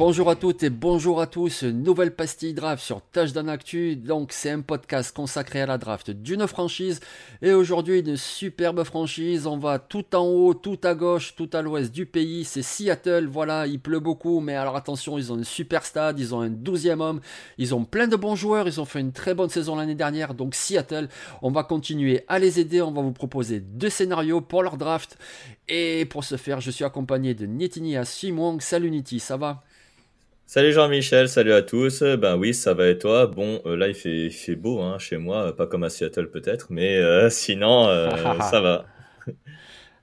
Bonjour à toutes et bonjour à tous, nouvelle pastille draft sur Touchdown Actu, donc c'est un podcast consacré à la draft d'une franchise et aujourd'hui une superbe franchise, on va tout en haut, tout à gauche, tout à l'ouest du pays, c'est Seattle, voilà, il pleut beaucoup mais alors attention, ils ont un super stade, ils ont un 12e homme, ils ont plein de bons joueurs, ils ont fait une très bonne saison l'année dernière, donc Seattle, on va continuer à les aider, on va vous proposer deux scénarios pour leur draft. Et pour ce faire je suis accompagné de Nitini Simon, salut Niti, ça va? Salut Jean-Michel, salut à tous. Ben oui, ça va et toi? Bon, euh, là il fait, il fait beau hein, chez moi, pas comme à Seattle peut-être, mais euh, sinon euh, ça va.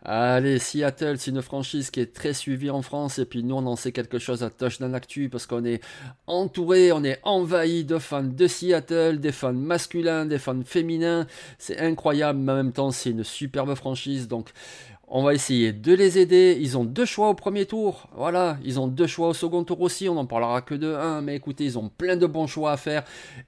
Allez, Seattle, c'est une franchise qui est très suivie en France et puis nous on en sait quelque chose à Touchdown Actu parce qu'on est entouré, on est envahi de fans de Seattle, des fans masculins, des fans féminins. C'est incroyable, mais en même temps c'est une superbe franchise donc on va essayer de les aider. Ils ont deux choix au premier tour. Voilà, ils ont deux choix au second tour aussi. On n'en parlera que de un, mais écoutez, ils ont plein de bons choix à faire.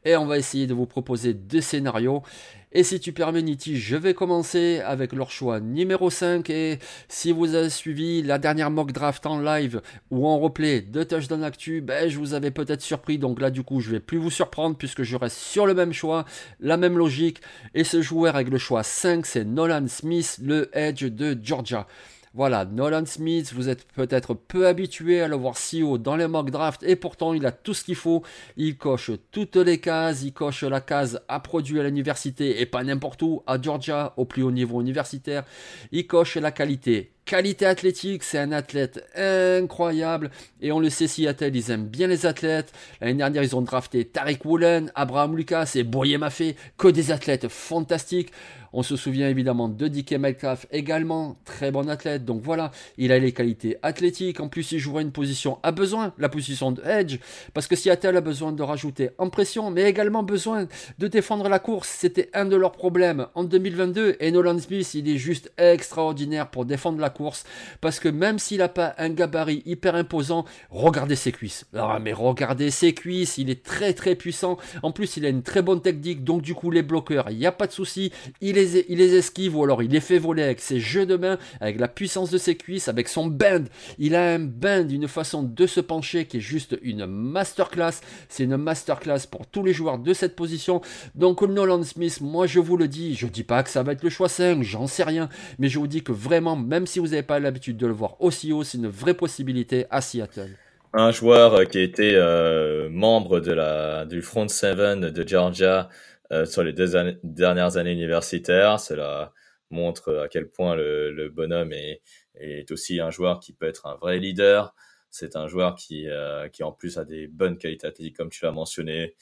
Et on va essayer de vous proposer deux scénarios. Et si tu permets, Niti, je vais commencer avec leur choix numéro 5. Et si vous avez suivi la dernière mock draft en live ou en replay de Touchdown Actu, ben, je vous avais peut-être surpris. Donc là, du coup, je vais plus vous surprendre puisque je reste sur le même choix, la même logique. Et ce joueur avec le choix 5, c'est Nolan Smith, le Edge de Georgia. Voilà, Nolan Smith, vous êtes peut-être peu habitué à le voir si haut dans les mock drafts et pourtant il a tout ce qu'il faut. Il coche toutes les cases, il coche la case à produit à l'université et pas n'importe où, à Georgia, au plus haut niveau universitaire. Il coche la qualité qualité athlétique, c'est un athlète incroyable. Et on le sait, Seattle, ils aiment bien les athlètes. L'année dernière, ils ont drafté Tariq Woolen, Abraham Lucas et Boyer Maffé, que des athlètes fantastiques. On se souvient évidemment de DK Metcalf également, très bon athlète. Donc voilà, il a les qualités athlétiques. En plus, il jouera une position à besoin, la position de edge, parce que Seattle a besoin de rajouter en pression, mais également besoin de défendre la course. C'était un de leurs problèmes en 2022. Et Nolan Smith, il est juste extraordinaire pour défendre la course parce que même s'il n'a pas un gabarit hyper imposant, regardez ses cuisses. Ah, mais regardez ses cuisses, il est très très puissant. En plus, il a une très bonne technique, donc du coup, les bloqueurs, il n'y a pas de souci. Il les, il les esquive ou alors il les fait voler avec ses jeux de main, avec la puissance de ses cuisses, avec son bend. Il a un bend, une façon de se pencher qui est juste une masterclass. C'est une masterclass pour tous les joueurs de cette position. Donc, Nolan Smith, moi je vous le dis, je dis pas que ça va être le choix 5, j'en sais rien, mais je vous dis que vraiment, même si vous n'avez pas l'habitude de le voir aussi haut, c'est une vraie possibilité à Seattle. Un joueur qui était euh, membre de la, du Front Seven de Georgia euh, sur les deux dernières années universitaires. Cela montre à quel point le, bonhomme est, est, aussi un joueur qui peut être un vrai leader. C'est un joueur qui, euh, qui en plus a des bonnes qualités athlétiques, comme tu l'as mentionné.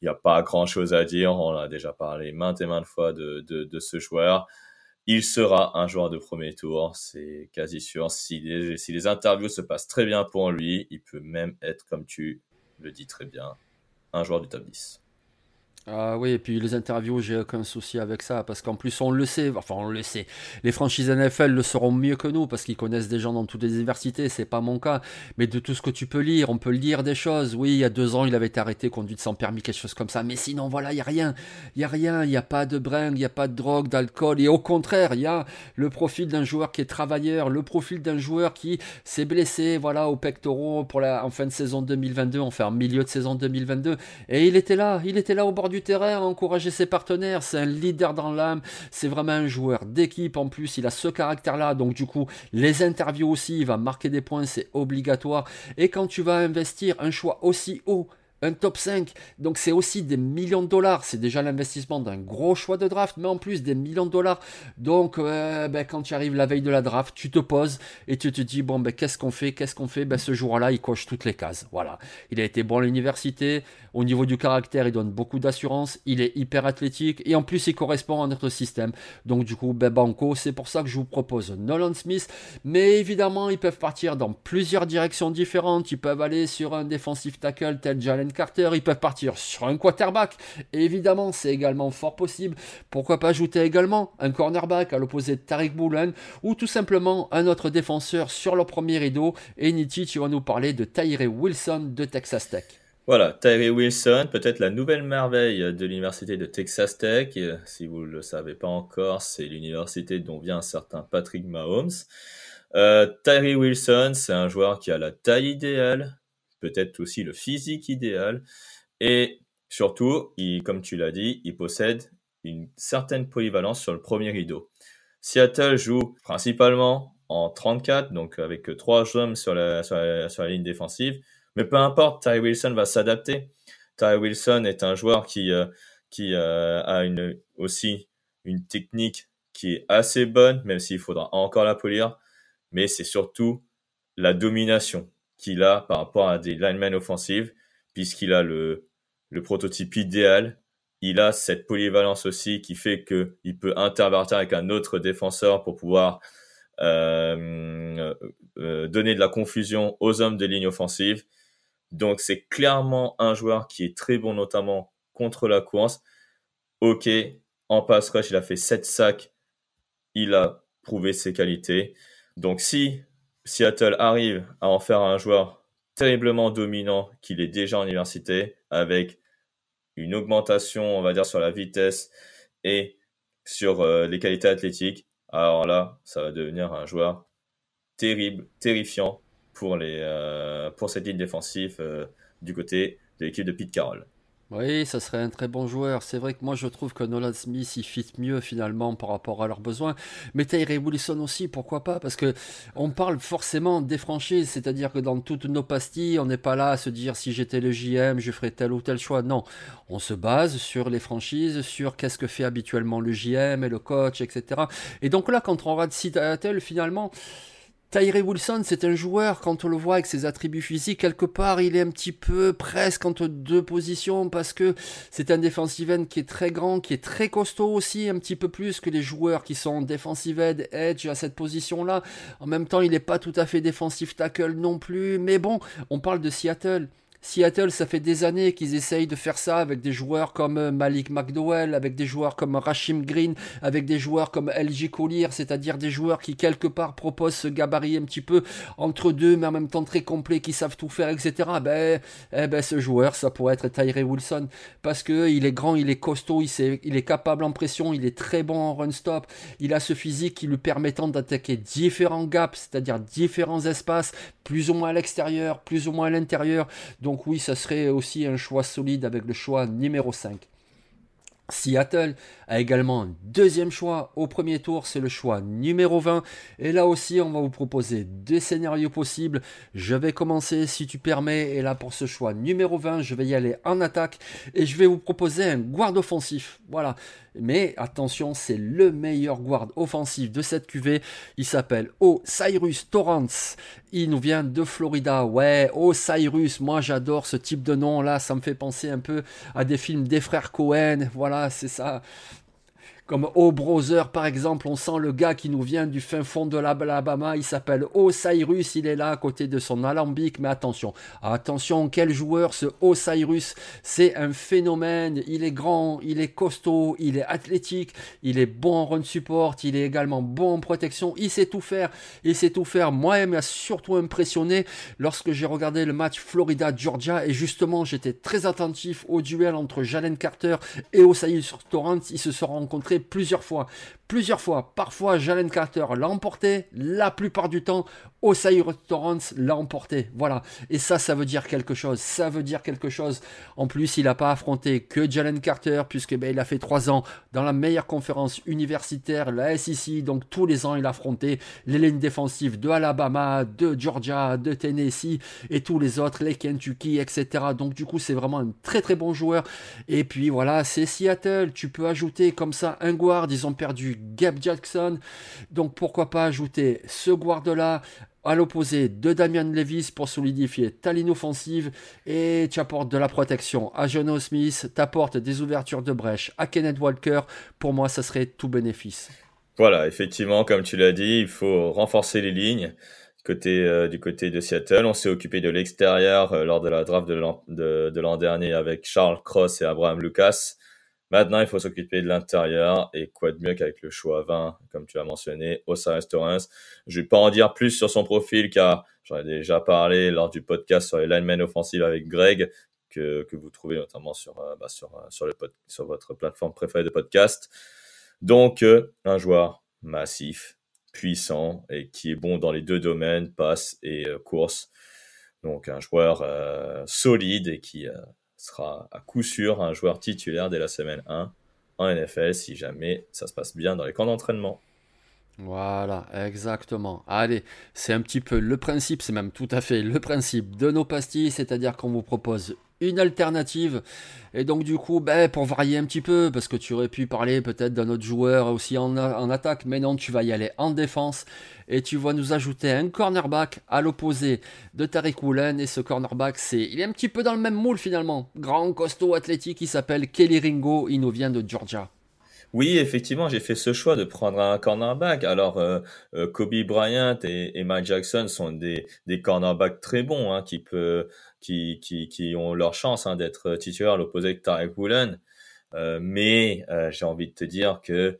Il n'y a pas grand chose à dire. On a déjà parlé maintes et maintes fois de, de, de ce joueur il sera un joueur de premier tour, c'est quasi sûr. Si les, si les interviews se passent très bien pour lui, il peut même être, comme tu le dis très bien, un joueur du top 10. Ah oui, et puis les interviews, j'ai aucun souci avec ça, parce qu'en plus on le sait, enfin on le sait, les franchises NFL le seront mieux que nous, parce qu'ils connaissent des gens dans toutes les universités, c'est pas mon cas, mais de tout ce que tu peux lire, on peut lire des choses, oui, il y a deux ans il avait été arrêté, conduite sans permis, quelque chose comme ça, mais sinon voilà, il n'y a rien, il n'y a rien, il n'y a pas de bringue, il n'y a pas de drogue, d'alcool, et au contraire, il y a le profil d'un joueur qui est travailleur, le profil d'un joueur qui s'est blessé, voilà, au pectoraux pour la, en fin de saison 2022, enfin en milieu de saison 2022, et il était là, il était là au bord du terrain encourager ses partenaires. C'est un leader dans l'âme. C'est vraiment un joueur d'équipe en plus. Il a ce caractère-là. Donc, du coup, les interviews aussi, il va marquer des points. C'est obligatoire. Et quand tu vas investir un choix aussi haut un top 5. Donc c'est aussi des millions de dollars. C'est déjà l'investissement d'un gros choix de draft, mais en plus des millions de dollars. Donc euh, ben, quand tu arrives la veille de la draft, tu te poses et tu te dis, bon, ben, qu'est-ce qu'on fait? Qu'est-ce qu'on fait? Ben, Ce jour-là, il coche toutes les cases. Voilà. Il a été bon à l'université. Au niveau du caractère, il donne beaucoup d'assurance. Il est hyper athlétique. Et en plus, il correspond à notre système. Donc du coup, ben, Banco, c'est pour ça que je vous propose Nolan Smith. Mais évidemment, ils peuvent partir dans plusieurs directions différentes. Ils peuvent aller sur un défensif tackle tel Jalen Carter, ils peuvent partir sur un quarterback. évidemment, c'est également fort possible. Pourquoi pas ajouter également un cornerback à l'opposé de Tariq Boulan ou tout simplement un autre défenseur sur leur premier rideau. Et Niti, tu vas nous parler de Tyree Wilson de Texas Tech. Voilà, Tyree Wilson, peut-être la nouvelle merveille de l'université de Texas Tech. Si vous ne le savez pas encore, c'est l'université dont vient un certain Patrick Mahomes. Euh, Tyree Wilson, c'est un joueur qui a la taille idéale, peut-être aussi le physique idéal. Et surtout, comme tu l'as dit, il possède une certaine polyvalence sur le premier rideau. Seattle joue principalement en 34, donc avec trois hommes sur la, ligne défensive. Mais peu importe, Ty Wilson va s'adapter. Ty Wilson est un joueur qui, euh, euh, a aussi une technique qui est assez bonne, même s'il faudra encore la polir. Mais c'est surtout la domination qu'il a par rapport à des linemen offensives, puisqu'il a le, prototype idéal. Il a cette polyvalence aussi qui fait qu'il peut intervertir avec un autre défenseur pour pouvoir euh, euh, donner de la confusion aux hommes de ligne offensive. Donc c'est clairement un joueur qui est très bon notamment contre la course. Ok, en pass rush, il a fait 7 sacs. Il a prouvé ses qualités. Donc si Seattle arrive à en faire un joueur terriblement dominant qu'il est déjà en université, avec une augmentation, on va dire, sur la vitesse et sur euh, les qualités athlétiques, alors là, ça va devenir un joueur terrible, terrifiant pour, euh, cette ligne défensive euh, du côté de l'équipe de Pete Carroll. Oui, ça serait un très bon joueur. C'est vrai que moi je trouve que Nolan Smith il fit mieux finalement par rapport à leurs besoins. Mais Tyree Wilson aussi, pourquoi pas? Parce que on parle forcément des franchises, c'est-à-dire que dans toutes nos pastilles, on n'est pas là à se dire si j'étais le JM, je ferais tel ou tel choix. Non, on se base sur les franchises, sur qu'est-ce que fait habituellement le JM et le coach, etc. Et donc là, quand on regarde Seattle, finalement. Tyree Wilson, c'est un joueur, quand on le voit avec ses attributs physiques, quelque part, il est un petit peu presque entre deux positions parce que c'est un defensive end qui est très grand, qui est très costaud aussi, un petit peu plus que les joueurs qui sont defensive end, edge à cette position-là. En même temps, il n'est pas tout à fait defensive tackle non plus. Mais bon, on parle de Seattle. Seattle, ça fait des années qu'ils essayent de faire ça avec des joueurs comme euh, Malik McDowell, avec des joueurs comme Rashim Green, avec des joueurs comme LG Collier, c'est-à-dire des joueurs qui quelque part proposent ce gabarit un petit peu entre deux, mais en même temps très complet, qui savent tout faire, etc. Ben, eh ben ce joueur, ça pourrait être Tyree Wilson, parce que il est grand, il est costaud, il, est capable en pression, il est très bon en run stop, il a ce physique qui lui permettant d'attaquer différents gaps, c'est-à-dire différents espaces, plus ou moins à l'extérieur, plus ou moins à l'intérieur. Oui, ça serait aussi un choix solide avec le choix numéro 5. Seattle a également un deuxième choix au premier tour, c'est le choix numéro 20. Et là aussi, on va vous proposer deux scénarios possibles. Je vais commencer, si tu permets, et là pour ce choix numéro 20, je vais y aller en attaque et je vais vous proposer un guard offensif. Voilà. Mais attention, c'est le meilleur guard offensif de cette QV. Il s'appelle Osiris Torrance. Il nous vient de Florida. Ouais, Osiris, moi j'adore ce type de nom là. Ça me fait penser un peu à des films des frères Cohen. Voilà, c'est ça. Comme O Brother par exemple. On sent le gars qui nous vient du fin fond de l'Alabama. Il s'appelle Osiris. Il est là à côté de son alambic. Mais attention, attention, quel joueur ce Osiris. C'est un phénomène. Il est grand, il est costaud, il est athlétique, il est bon en run support, il est également bon en protection. Il sait tout faire. Il sait tout faire. Moi, il m'a surtout impressionné lorsque j'ai regardé le match Florida-Georgia. Et justement, j'étais très attentif au duel entre Jalen Carter et Osiris Torrance. Ils se sont rencontrés plusieurs fois plusieurs fois. Parfois, Jalen Carter l'a emporté, la plupart du temps, Osiris Torrance l'a emporté. Voilà. Et ça, ça veut dire quelque chose. Ça veut dire quelque chose. En plus, il n'a pas affronté que Jalen Carter, puisque ben, il a fait trois ans dans la meilleure conférence universitaire, la SEC. Donc tous les ans, il a affronté les lignes défensives de Alabama, de Georgia, de Tennessee et tous les autres, les Kentucky, etc. Donc du coup, c'est vraiment un très très bon joueur. Et puis voilà, c'est Seattle. Tu peux ajouter comme ça guard. Ils ont perdu Gab Jackson. Donc pourquoi pas ajouter ce guard-là à l'opposé de Damian Levis pour solidifier ta ligne offensive et tu apportes de la protection à Jono Smith, tu apportes des ouvertures de brèche à Kenneth Walker. Pour moi, ça serait tout bénéfice. Voilà, effectivement, comme tu l'as dit, il faut renforcer les lignes. Côté, euh, du côté de Seattle, on s'est occupé de l'extérieur euh, lors de la draft de l'an dernier avec Charles Cross et Abraham Lucas. Maintenant, il faut s'occuper de l'intérieur et quoi de mieux qu'avec le choix 20, comme tu as mentionné, Osiris Torrance. Je vais pas en dire plus sur son profil car j'en ai déjà parlé lors du podcast sur les linemen offensifs avec Greg que, que vous trouvez notamment sur, euh, bah, sur, euh, sur, le sur votre plateforme préférée de podcast. Donc, euh, un joueur massif, puissant et qui est bon dans les deux domaines, passe et course. Donc, un joueur solide et qui sera à coup sûr un joueur titulaire dès la semaine 1 en NFL si jamais ça se passe bien dans les camps d'entraînement. Voilà, exactement. Allez, c'est un petit peu le principe, c'est même tout à fait le principe de nos pastilles, c'est-à-dire qu'on vous propose une alternative. Et donc du coup, ben, pour varier un petit peu, parce que tu aurais pu parler peut-être d'un autre joueur aussi en, attaque, mais non, tu vas y aller en défense. Et tu vas nous ajouter un cornerback à l'opposé de Tariq Woolen. Et ce cornerback, c'est, il est un petit peu dans le même moule finalement. Grand, costaud, athlétique, il s'appelle Kelly Ringo, il nous vient de Georgia. Oui, effectivement, j'ai fait ce choix de prendre un cornerback. Alors, euh, euh, Kobe Bryant et, Mike Jackson sont des, des cornerbacks très bons, hein, qui, peut, qui, qui, qui ont leur chance hein, d'être titulaires à l'opposé de Tarek Woolen. Euh, mais j'ai envie de te dire que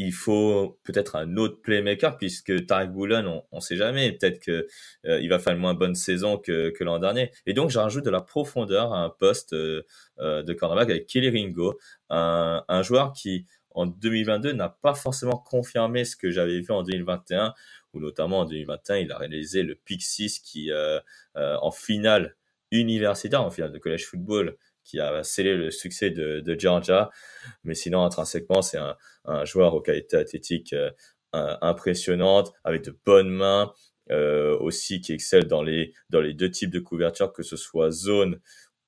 il faut peut-être un autre playmaker puisque Tarek Boulogne, on, on sait jamais, peut-être que euh, il va faire une moins bonne saison que, l'an dernier. Et donc, j'ajoute de la profondeur à un poste euh, euh, de cornerback avec Kelly Ringo, un, joueur qui en 2022 n'a pas forcément confirmé ce que j'avais vu en 2021, où notamment en 2021 il a réalisé le pick 6 qui en finale universitaire, en finale de college football, qui a scellé le succès de, Georgia. Mais sinon, intrinsèquement, c'est un, joueur aux qualités athlétiques euh, impressionnantes, avec de bonnes mains, euh, aussi qui excelle dans les, dans les deux types de couverture, que ce soit zone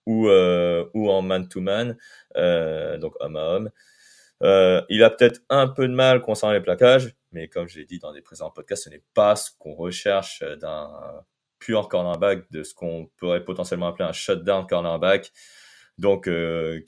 ou, euh, ou en man-to-man, donc homme à homme. Il a peut-être un peu de mal concernant les plaquages, mais comme je l'ai dit dans des présents podcasts, ce n'est pas ce qu'on recherche d'un pur cornerback, de ce qu'on pourrait potentiellement appeler un shutdown cornerback. Donc euh,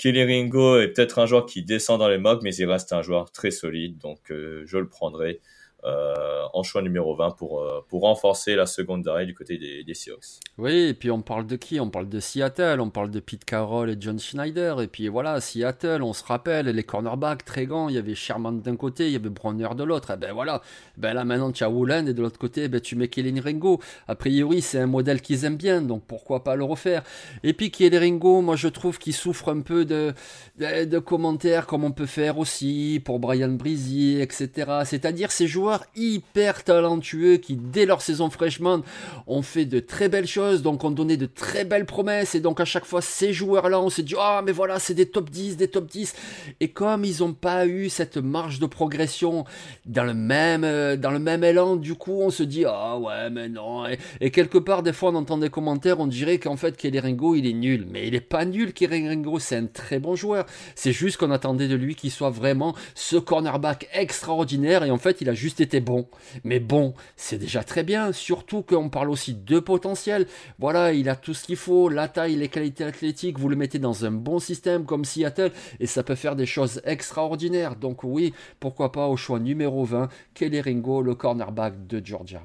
est peut-être un joueur qui descend dans les mocks, mais il reste un joueur très solide, donc euh, je le prendrai euh, en choix numéro 20 pour, euh, pour renforcer la seconde d'arrêt du côté des, des, Seahawks. Oui, et puis on parle de qui? On parle de Seattle, on parle de Pete Carroll et John Schneider. Et puis voilà, Seattle, on se rappelle, les cornerbacks très grands, il y avait Sherman d'un côté, il y avait Bronner de l'autre. Et ben voilà, ben là maintenant tu as Woolen et de l'autre côté, ben, tu mets Kelly Ringo. A priori, c'est un modèle qu'ils aiment bien, donc pourquoi pas le refaire? Et puis Kelly Ringo, moi je trouve qu'il souffre un peu de, de, commentaires comme on peut faire aussi pour Brian Brizy, etc. C'est-à-dire ces joueurs hyper talentueux qui, dès leur saison freshman, ont fait de très belles choses, donc ont donné de très belles promesses. Et donc, à chaque fois, ces joueurs-là, on s'est dit, ah, mais voilà, c'est des top 10, des top 10. Et comme ils n'ont pas eu cette marge de progression dans le même, euh, dans le même élan, du coup, on se dit, ah, ouais, mais non. Et, quelque part, des fois, on entend des commentaires, on dirait qu'en fait, Kelly Ringo, il est nul. Mais il est pas nul, Kelly Ringo, c'est un très bon joueur. C'est juste qu'on attendait de lui qu'il soit vraiment ce cornerback extraordinaire. Et en fait, il a juste était bon. Mais bon, c'est déjà très bien, surtout qu'on parle aussi de potentiel. Voilà, il a tout ce qu'il faut, la taille, les qualités athlétiques, vous le mettez dans un bon système comme Seattle, et ça peut faire des choses extraordinaires. Donc oui, pourquoi pas au choix numéro 20, Kelly Ringo, le cornerback de Georgia.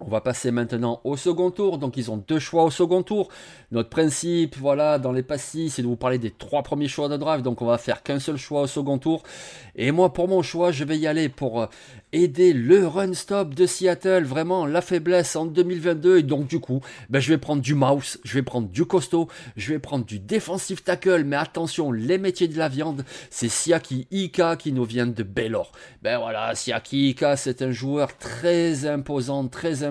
On va passer maintenant au second tour. Donc ils ont deux choix au second tour. Notre principe, voilà, dans les passifs, c'est de vous parler des trois premiers choix de draft. Donc on va faire qu'un seul choix au second tour. Et moi, pour mon choix, je vais y aller pour euh, aider le run stop de Seattle. Vraiment la faiblesse en 2022. Et donc du coup, ben, je vais prendre du mouse, je vais prendre du costaud, je vais prendre du defensive tackle. Mais attention, les métiers de la viande, c'est Siaki Ika qui nous vient de Baylor. Ben voilà, Siaki Ika, c'est un joueur très imposant, très imposant.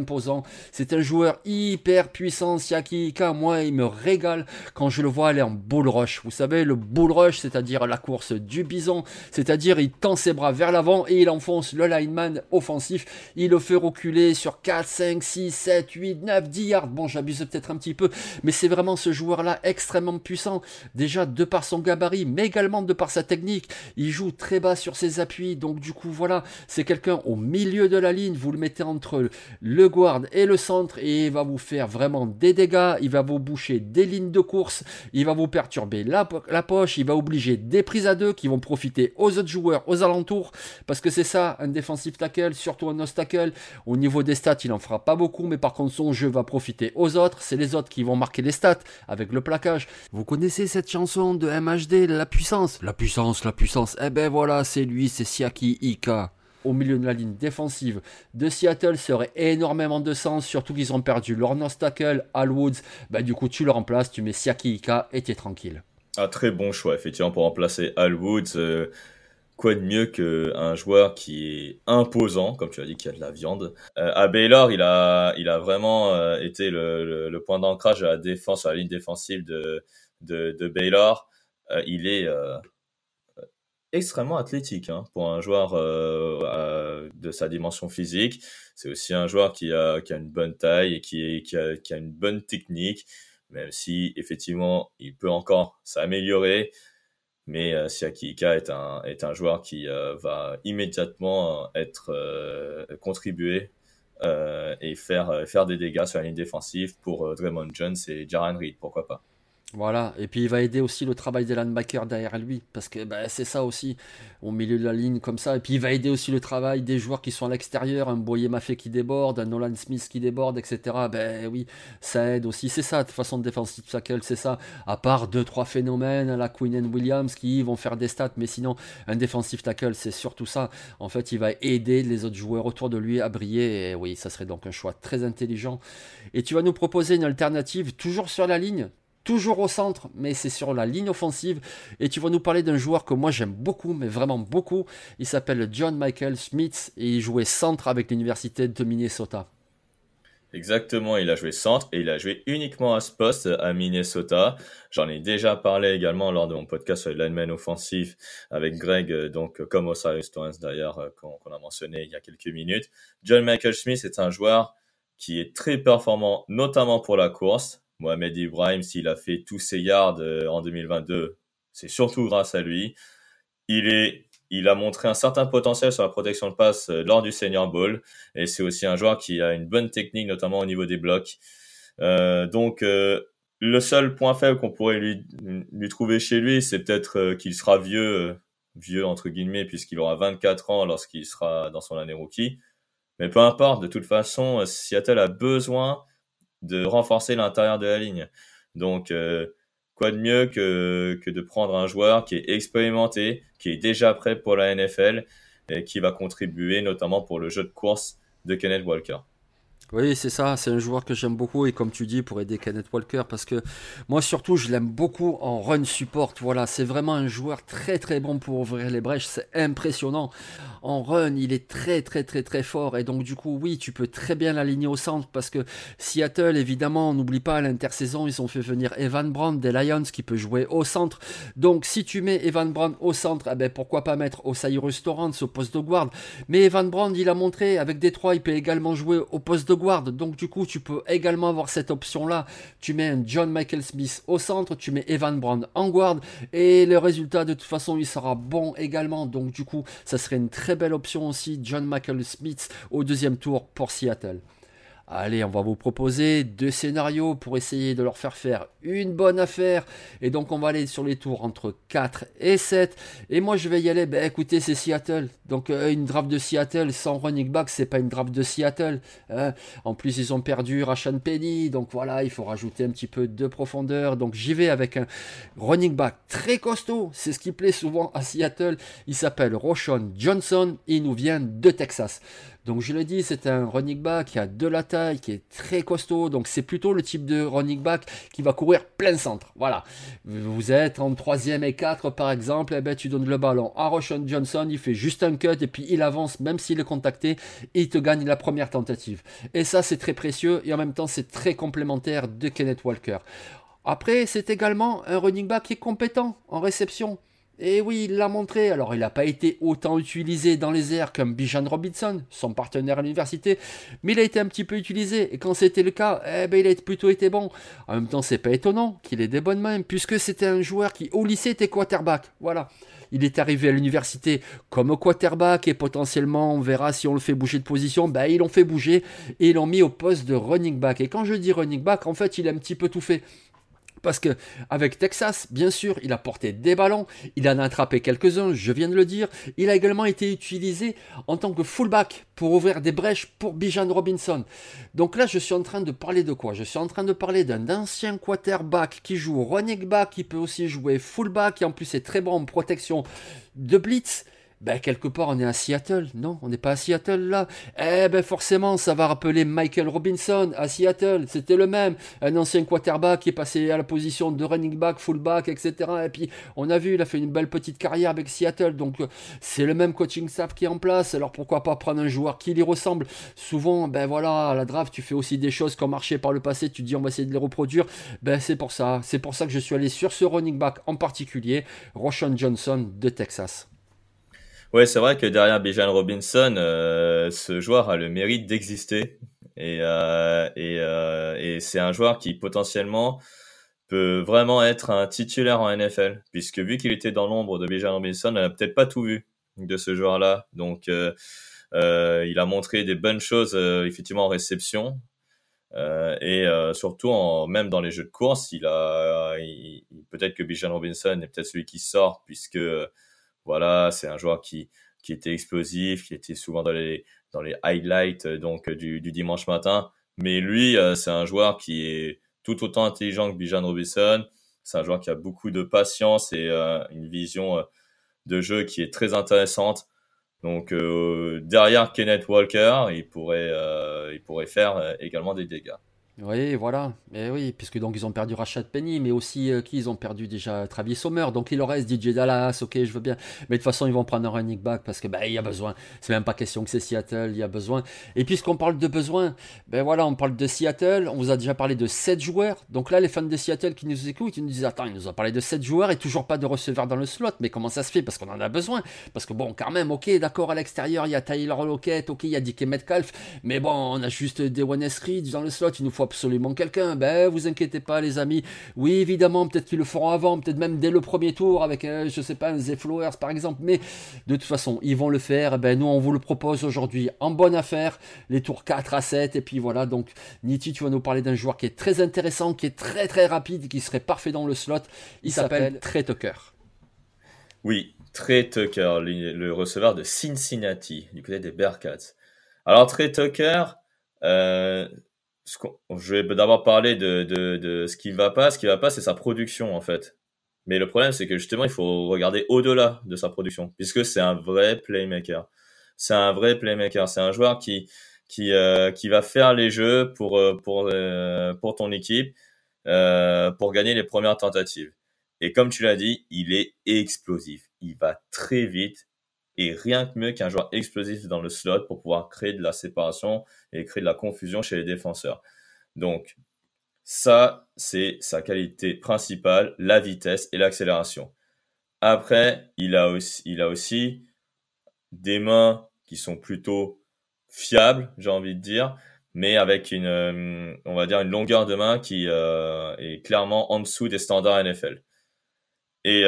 C'est un joueur hyper puissant. Siaki Ika, moi, il me régale quand je le vois aller en bull rush. Vous savez, le bull rush, c'est-à-dire la course du bison, c'est-à-dire il tend ses bras vers l'avant et il enfonce le lineman offensif. Il le fait reculer sur 4, 5, 6, 7, 8, 9, 10 yards. Bon, j'abuse peut-être un petit peu, mais c'est vraiment ce joueur-là extrêmement puissant. Déjà de par son gabarit, mais également de par sa technique. Il joue très bas sur ses appuis, donc du coup, voilà, c'est quelqu'un au milieu de la ligne. Vous le mettez entre le guard et le centre et il va vous faire vraiment des dégâts. Il va vous boucher des lignes de course. Il va vous perturber la, poche. Il va obliger des prises à deux qui vont profiter aux autres joueurs aux alentours. Parce que c'est ça, un defensive tackle, surtout un nose tackle. Au niveau des stats, il en fera pas beaucoup, mais par contre, son jeu va profiter aux autres. C'est les autres qui vont marquer les stats avec le plaquage. Vous connaissez cette chanson de MHD, La puissance? La puissance, la puissance. Eh ben voilà, c'est lui, c'est Siaki Ika au milieu de la ligne défensive de Seattle serait énormément de sens, surtout qu'ils ont perdu leur nose tackle, Al Woods. Bah, du coup, tu le remplaces, tu mets Siaki et tu es tranquille. Un très bon choix, effectivement, pour remplacer Al Woods. Euh, quoi de mieux qu'un joueur qui est imposant, comme tu as dit, qui a de la viande? Euh, à Baylor, il a, il a vraiment euh, été le, le, point d'ancrage de la défense, à la ligne défensive de, de, de Baylor. Il est extrêmement athlétique hein, pour un joueur de sa dimension physique. C'est aussi un joueur qui a, qui a une bonne taille et qui, a, qui a une bonne technique, même si effectivement il peut encore s'améliorer. Mais euh, Siaki est un, est un joueur qui euh, va immédiatement euh, être euh, contribué et faire, faire des dégâts sur la ligne défensive pour Draymond Jones et Jaran Reed, pourquoi pas. Voilà, et puis il va aider aussi le travail des linebackers derrière lui, parce que bah, c'est ça aussi, au milieu de la ligne comme ça, et puis il va aider aussi le travail des joueurs qui sont à l'extérieur, un Boyer Maffé qui déborde, un Nolan Smith qui déborde, etc. Ben oui, ça aide aussi, c'est ça, de façon de défensive tackle, c'est ça, à part deux, trois phénomènes, la Queen and Williams qui vont faire des stats, mais sinon, un defensive tackle, c'est surtout ça, en fait, il va aider les autres joueurs autour de lui à briller, et oui, ça serait donc un choix très intelligent. Et tu vas nous proposer une alternative, toujours sur la ligne, toujours au centre, mais c'est sur la ligne offensive. Et tu vas nous parler d'un joueur que moi j'aime beaucoup, mais vraiment beaucoup. Il s'appelle John Michael Smith et il jouait centre avec l'université de Minnesota. Exactement, il a joué centre et il a joué uniquement à ce poste à Minnesota. J'en ai déjà parlé également lors de mon podcast sur les linemen offensifs avec Greg, euh, donc comme Osiris d'ailleurs, euh, qu'on a mentionné il y a quelques minutes. John Michael Smith est un joueur qui est très performant, notamment pour la course. Mohamed Ibrahim, s'il a fait tous ses yards euh, en 2022, c'est surtout grâce à lui. Il est il a montré un certain potentiel sur la protection de passe euh, lors du Senior Bowl et c'est aussi un joueur qui a une bonne technique notamment au niveau des blocs. Euh, donc le seul point faible qu'on pourrait lui, lui trouver chez lui, c'est peut-être qu'il sera vieux, vieux entre guillemets, puisqu'il aura 24 ans lorsqu'il sera dans son année rookie. Mais peu importe, de toute façon, Seattle a besoin de renforcer l'intérieur de la ligne. Donc, euh, quoi de mieux que, que de prendre un joueur qui est expérimenté, qui est déjà prêt pour la NFL et qui va contribuer notamment pour le jeu de course de Kenneth Walker. Oui, c'est ça, c'est un joueur que j'aime beaucoup et comme tu dis, pour aider Kenneth Walker, parce que moi surtout, je l'aime beaucoup en run support. Voilà, c'est vraiment un joueur très très bon pour ouvrir les brèches, c'est impressionnant. En run, il est très très très très fort et donc du coup, oui, tu peux très bien l'aligner au centre parce que Seattle, évidemment, on n'oublie pas à l'intersaison, ils ont fait venir Evan Brown des Lions qui peut jouer au centre. Donc si tu mets Evan Brown au centre, eh ben, pourquoi pas mettre Osiris Torrance au poste de guard? Mais Evan Brown, il a montré avec Détroit, il peut également jouer au poste de guard. Donc du coup, tu peux également avoir cette option-là. Tu mets un John Michael Smith au centre, tu mets Evan Brown en guard. Et le résultat, de toute façon, il sera bon également. Donc du coup, ça serait une très belle option aussi. John Michael Smith au deuxième tour pour Seattle. Allez, on va vous proposer deux scénarios pour essayer de leur faire faire une bonne affaire. Et donc, on va aller sur les tours entre 4 et 7. Et moi, je vais y aller. Ben, écoutez, c'est Seattle. Donc, euh, une draft de Seattle sans running back, c'est pas une draft de Seattle. Hein. En plus, ils ont perdu Rashan Penny. Donc, voilà, il faut rajouter un petit peu de profondeur. Donc, j'y vais avec un running back très costaud. C'est ce qui plaît souvent à Seattle. Il s'appelle Roshon Johnson. Il nous vient de Texas. Donc je l'ai dit, c'est un running back qui a de la taille, qui est très costaud. Donc c'est plutôt le type de running back qui va courir plein centre. Voilà. Vous êtes en troisième et 4 par exemple, et eh ben, tu donnes le ballon à Roshan Johnson, il fait juste un cut et puis il avance même s'il est contacté il te gagne la première tentative. Et ça c'est très précieux et en même temps c'est très complémentaire de Kenneth Walker. Après, c'est également un running back qui est compétent en réception. Et oui, il l'a montré. Alors, il n'a pas été autant utilisé dans les airs comme Bijan Robinson, son partenaire à l'université, mais il a été un petit peu utilisé. Et quand c'était le cas, eh ben, il a plutôt été bon. En même temps, c'est pas étonnant qu'il ait des bonnes mains, puisque c'était un joueur qui, au lycée, était quarterback. Voilà. Il est arrivé à l'université comme quarterback et potentiellement, on verra si on le fait bouger de position. Ben, ils l'ont fait bouger et ils l'ont mis au poste de running back. Et quand je dis running back, en fait, il a un petit peu tout fait. Parce que avec Texas, bien sûr, il a porté des ballons, il en a attrapé quelques-uns, je viens de le dire. Il a également été utilisé en tant que fullback pour ouvrir des brèches pour Bijan Robinson. Donc là, je suis en train de parler de quoi? Je suis en train de parler d'un ancien quarterback qui joue running back, qui peut aussi jouer fullback, et en plus est très bon en protection de blitz ben quelque part on est à Seattle, non On n'est pas à Seattle là. Eh ben forcément ça va rappeler Michael Robinson à Seattle, c'était le même, un ancien quarterback qui est passé à la position de running back, fullback, etc. Et puis on a vu, il a fait une belle petite carrière avec Seattle, donc euh, c'est le même coaching staff qui est en place, alors pourquoi pas prendre un joueur qui lui ressemble? Souvent, ben voilà, à la draft tu fais aussi des choses qui ont marché par le passé, tu dis on va essayer de les reproduire, ben c'est pour ça, c'est pour ça que je suis allé sur ce running back en particulier, Roshan Johnson de Texas. Ouais, c'est vrai que derrière Bijan Robinson, euh, ce joueur a le mérite d'exister. Et, euh, euh, et c'est un joueur qui potentiellement peut vraiment être un titulaire en NFL, puisque vu qu'il était dans l'ombre de Bijan Robinson, on n'a peut-être pas tout vu de ce joueur-là. Donc, il a montré des bonnes choses, effectivement, en réception. et surtout, en, même dans les jeux de course, il a, peut-être que Bijan Robinson est peut-être celui qui sort, puisque voilà, c'est un joueur qui, qui était explosif, qui était souvent dans les, dans les highlights euh, donc du, du dimanche matin. Mais lui, euh, c'est un joueur qui est tout autant intelligent que Bijan Robinson. C'est un joueur qui a beaucoup de patience et euh, une vision de jeu qui est très intéressante. Donc derrière Kenneth Walker, il pourrait, il pourrait faire également des dégâts. Oui, voilà. Mais oui, puisque donc ils ont perdu Rashad Penny, mais aussi euh, qui ils ont perdu déjà? Travis Sommer. Donc il leur reste DJ Dallas, ok, je veux bien. Mais de toute façon, ils vont prendre un running back parce que ben il y a besoin. C'est même pas question que c'est Seattle, il y a besoin. Et puisqu'on parle de besoin, ben voilà, on parle de Seattle. On vous a déjà parlé de 7 joueurs. Donc là, les fans de Seattle qui nous écoutent, ils nous disent attends, ils nous ont parlé de 7 joueurs et toujours pas de receveur dans le slot. Mais comment ça se fait? Parce qu'on en a besoin. Parce que bon, quand même, ok, d'accord, à l'extérieur, il y a Tyler Lockett, ok, il y a DK Metcalf. Mais bon, on a juste des One dans le slot. Il nous faut absolument quelqu'un. Ben, vous inquiétez pas, les amis. Oui, évidemment, peut-être qu'ils le feront avant, peut-être même dès le premier tour avec, euh, je sais pas, un Flowers par exemple. Mais de toute façon, ils vont le faire. Ben, nous, on vous le propose aujourd'hui en bonne affaire, les tours 4 à 7. Et puis voilà, donc, Niti, tu vas nous parler d'un joueur qui est très intéressant, qui est très très rapide, qui serait parfait dans le slot. Il, s'appelle Trey Tucker. Oui, Trey Tucker, le receveur de Cincinnati, du côté des Bearcats. Alors, Trey Tucker, euh, je vais d'abord parler de, de, de, ce qui va pas. Ce qui va pas, c'est sa production, en fait. Mais le problème, c'est que justement, il faut regarder au-delà de sa production, puisque c'est un vrai playmaker. C'est un vrai playmaker. C'est un joueur qui, qui, euh, qui va faire les jeux pour, euh, pour, euh, pour ton équipe, pour gagner les premières tentatives. Et comme tu l'as dit, il est explosif. Il va très vite. Et rien que mieux qu'un joueur explosif dans le slot pour pouvoir créer de la séparation et créer de la confusion chez les défenseurs. Donc, ça, c'est sa qualité principale, la vitesse et l'accélération. Après, il a aussi, des mains qui sont plutôt fiables, j'ai envie de dire, mais avec une, on va dire, une longueur de main qui est clairement en dessous des standards NFL. Et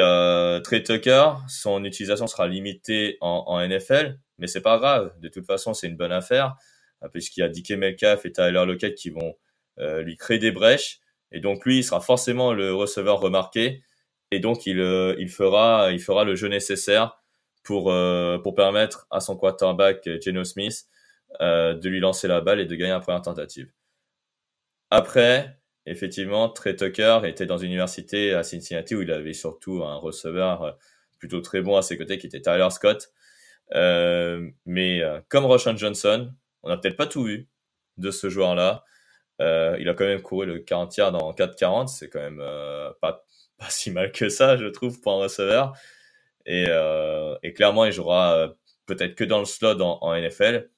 Trey Tucker, son utilisation sera limitée en, NFL, mais c'est pas grave. De toute façon, c'est une bonne affaire puisqu'il y a Dike Metcalf et Tyler Lockett qui vont lui créer des brèches. Et donc lui, il sera forcément le receveur remarqué. Et donc il, euh, il, fera, il fera le jeu nécessaire pour, euh, pour permettre à son quarterback Geno Smith euh, de lui lancer la balle et de gagner la première tentative. Après, effectivement, Trey Tucker était dans une université à Cincinnati où il avait surtout un receveur plutôt très bon à ses côtés qui était Tyler Scott. mais comme Roshan Johnson, on n'a peut-être pas tout vu de ce joueur-là. Euh, il a quand même couru le 40 yards dans 4,40. C'est quand même euh, pas, si mal que ça, je trouve, pour un receveur. Et, euh, clairement, il jouera peut-être que dans le slot en, en NFL.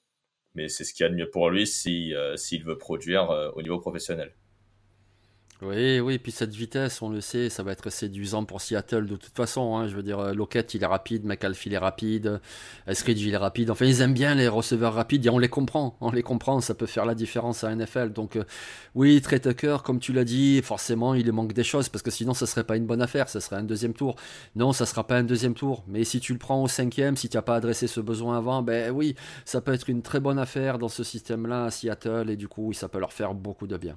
Mais c'est ce qu'il y a de mieux pour lui s'il veut produire au niveau professionnel. Oui, oui, puis cette vitesse, on le sait, ça va être séduisant pour Seattle de toute façon. Hein, je veux dire, euh, Lockett, il est rapide, McAlphy, il est rapide, Eskridge, il est rapide. Enfin, ils aiment bien les receveurs rapides et on les comprend. On les comprend, ça peut faire la différence à NFL. Donc, euh, oui, Trey Tucker, comme tu l'as dit, forcément, il manque des choses parce que sinon, ça serait pas une bonne affaire. Ça serait un deuxième tour. Non, ça sera pas un deuxième tour. Mais si tu le prends au cinquième, si tu n'as pas adressé ce besoin avant, ben oui, ça peut être une très bonne affaire dans ce système-là à Seattle et du coup, ça peut leur faire beaucoup de bien.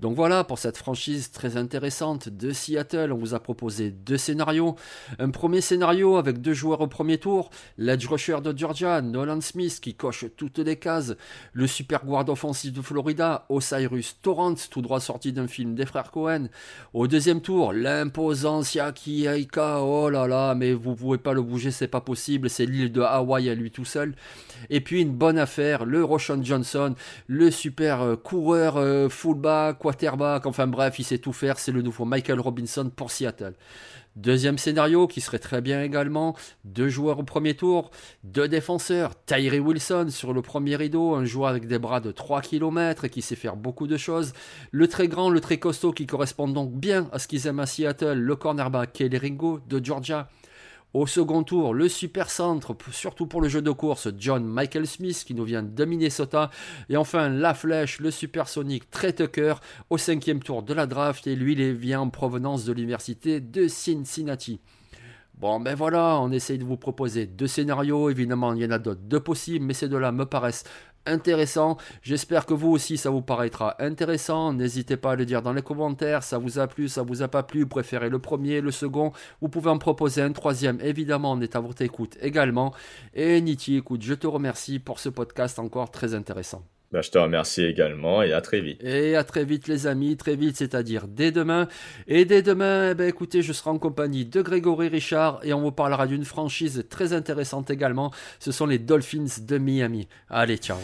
Donc voilà, pour cette franchise très intéressante de Seattle, on vous a proposé deux scénarios. Un premier scénario avec deux joueurs au premier tour, l'edge rusher de Georgia, Nolan Smith, qui coche toutes les cases, le super guard offensif de Florida, Osiris Torrance, tout droit sorti d'un film des frères Cohen. Au deuxième tour, l'imposant Siaki Aika, oh là là, mais vous pouvez pas le bouger, c'est pas possible, c'est l'île de Hawaï à lui tout seul. Et puis une bonne affaire, le Roshan Johnson, le super euh, coureur euh, fullback, quarterback, enfin bref, il sait tout faire, c'est le nouveau Michael Robinson pour Seattle. Deuxième scénario qui serait très bien également, deux joueurs au premier tour, deux défenseurs, Tyree Wilson sur le premier rideau, un joueur avec des bras de 3 km et qui sait faire beaucoup de choses, le très grand, le très costaud qui correspond donc bien à ce qu'ils aiment à Seattle, le cornerback Kelly Ringo de Georgia, au second tour, le super centre, surtout pour le jeu de course, John Michael Smith qui nous vient de Minnesota. Et enfin, la flèche, le supersonique Trey Tucker au cinquième tour de la draft. Et lui, il vient en provenance de l'université de Cincinnati. Bon, ben voilà, on essaye de vous proposer deux scénarios. Évidemment, il y en a d'autres, deux possibles, mais ces deux-là me paraissent intéressant. J'espère que vous aussi ça vous paraîtra intéressant. N'hésitez pas à le dire dans les commentaires. Ça vous a plu, ça vous a pas plu. Préférez le premier, le second. Vous pouvez en proposer un troisième. Évidemment, on est à votre écoute également. Et Niti, écoute, je te remercie pour ce podcast encore très intéressant. Ben, je te remercie également et à très vite. Et à très vite les amis, très vite, c'est-à-dire dès demain. Et dès demain, eh ben, écoutez, je serai en compagnie de Grégory Richard et on vous parlera d'une franchise très intéressante également. Ce sont les Dolphins de Miami. Allez, ciao.